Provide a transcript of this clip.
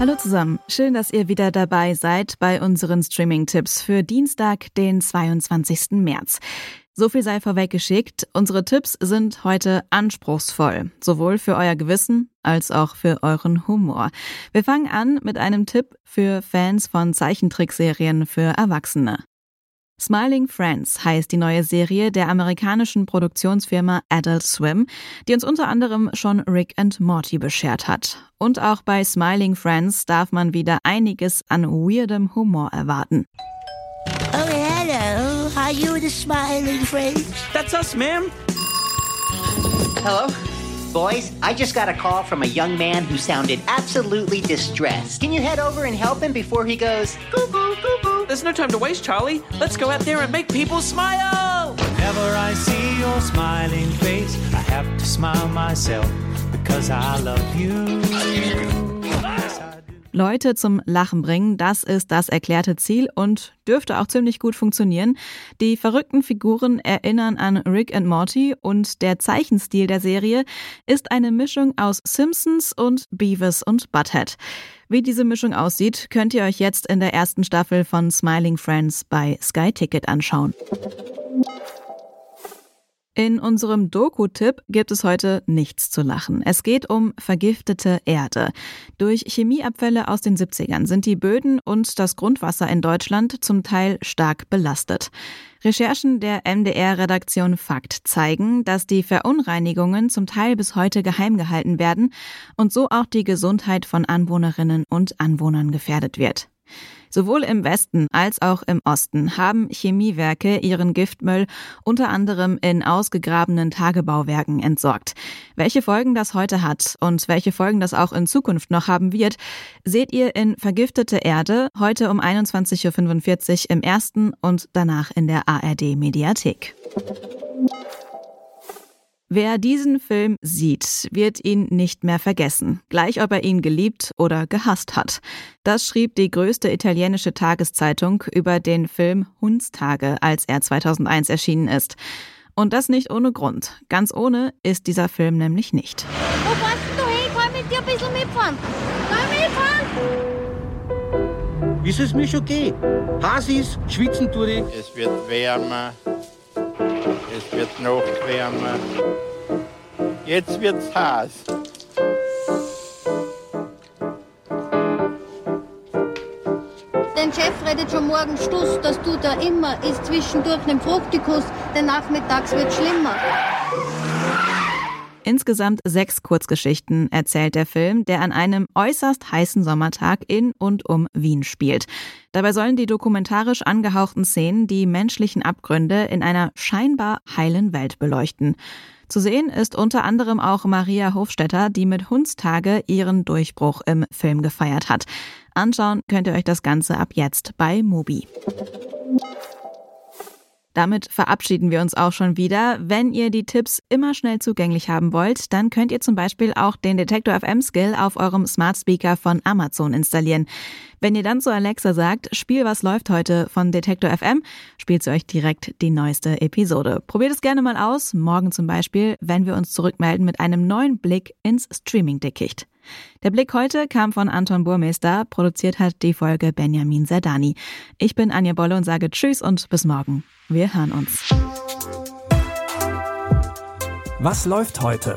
Hallo zusammen, schön, dass ihr wieder dabei seid bei unseren Streaming-Tipps für Dienstag, den 22. März. So viel sei vorweggeschickt, unsere Tipps sind heute anspruchsvoll, sowohl für euer Gewissen als auch für euren Humor. Wir fangen an mit einem Tipp für Fans von Zeichentrickserien für Erwachsene. Smiling Friends heißt die neue Serie der amerikanischen Produktionsfirma Adult Swim, die uns unter anderem schon Rick and Morty beschert hat. Und auch bei Smiling Friends darf man wieder einiges an weirdem Humor erwarten. Oh, hello. Are you the smiling friends? That's us, ma'am. Hello? Boys, I just got a call from a young man who sounded absolutely distressed. Can you head over and help him before he goes cuckoo, cuckoo? There's no time to waste, Charlie. Let's go out there and make people smile. Whenever I see your smiling face, I have to smile myself because I love you. Leute zum Lachen bringen, das ist das erklärte Ziel und dürfte auch ziemlich gut funktionieren. Die verrückten Figuren erinnern an Rick and Morty und der Zeichenstil der Serie ist eine Mischung aus Simpsons und Beavis und Butthead. Wie diese Mischung aussieht, könnt ihr euch jetzt in der ersten Staffel von Smiling Friends bei Sky Ticket anschauen. In unserem Doku-Tipp gibt es heute nichts zu lachen. Es geht um vergiftete Erde. Durch Chemieabfälle aus den 70ern sind die Böden und das Grundwasser in Deutschland zum Teil stark belastet. Recherchen der MDR-Redaktion Fakt zeigen, dass die Verunreinigungen zum Teil bis heute geheim gehalten werden und so auch die Gesundheit von Anwohnerinnen und Anwohnern gefährdet wird. Sowohl im Westen als auch im Osten haben Chemiewerke ihren Giftmüll unter anderem in ausgegrabenen Tagebauwerken entsorgt. Welche Folgen das heute hat und welche Folgen das auch in Zukunft noch haben wird, seht ihr in Vergiftete Erde heute um 21.45 Uhr im ersten und danach in der ARD Mediathek. Wer diesen Film sieht, wird ihn nicht mehr vergessen, gleich ob er ihn geliebt oder gehasst hat. Das schrieb die größte italienische Tageszeitung über den Film Hundstage, als er 2001 erschienen ist. Und das nicht ohne Grund. Ganz ohne ist dieser Film nämlich nicht. Wo fährst du hin? Kann ich mit dir ein bisschen mitfahren? Kann mitfahren? Ist es mir schon? Heiß ist, schwitzen tue ich. Es wird wärmer. Es wird noch wärmer. Jetzt wird's heiß. Dein Chef redet schon morgen Stuss, dass du da immer ist zwischendurch nem Fruchtikus, denn nachmittags wird schlimmer. Insgesamt sechs Kurzgeschichten erzählt der Film, der an einem äußerst heißen Sommertag in und um Wien spielt. Dabei sollen die dokumentarisch angehauchten Szenen die menschlichen Abgründe in einer scheinbar heilen Welt beleuchten. Zu sehen ist unter anderem auch Maria Hofstetter, die mit Hundstage ihren Durchbruch im Film gefeiert hat. Anschauen könnt ihr euch das Ganze ab jetzt bei Mubi. Damit verabschieden wir uns auch schon wieder. Wenn ihr die Tipps immer schnell zugänglich haben wollt, dann könnt ihr zum Beispiel auch den Detektor FM Skill auf eurem Smart Speaker von Amazon installieren. Wenn ihr dann zu Alexa sagt, Spiel was läuft heute von Detektor FM, spielt sie euch direkt die neueste Episode. Probiert es gerne mal aus, morgen zum Beispiel, wenn wir uns zurückmelden mit einem neuen Blick ins Streaming-Dickicht. Der Blick heute kam von Anton Burmeister, produziert hat die Folge Benjamin Serdani. Ich bin Anja Bolle und sage Tschüss und bis morgen. Wir hören uns. Was läuft heute?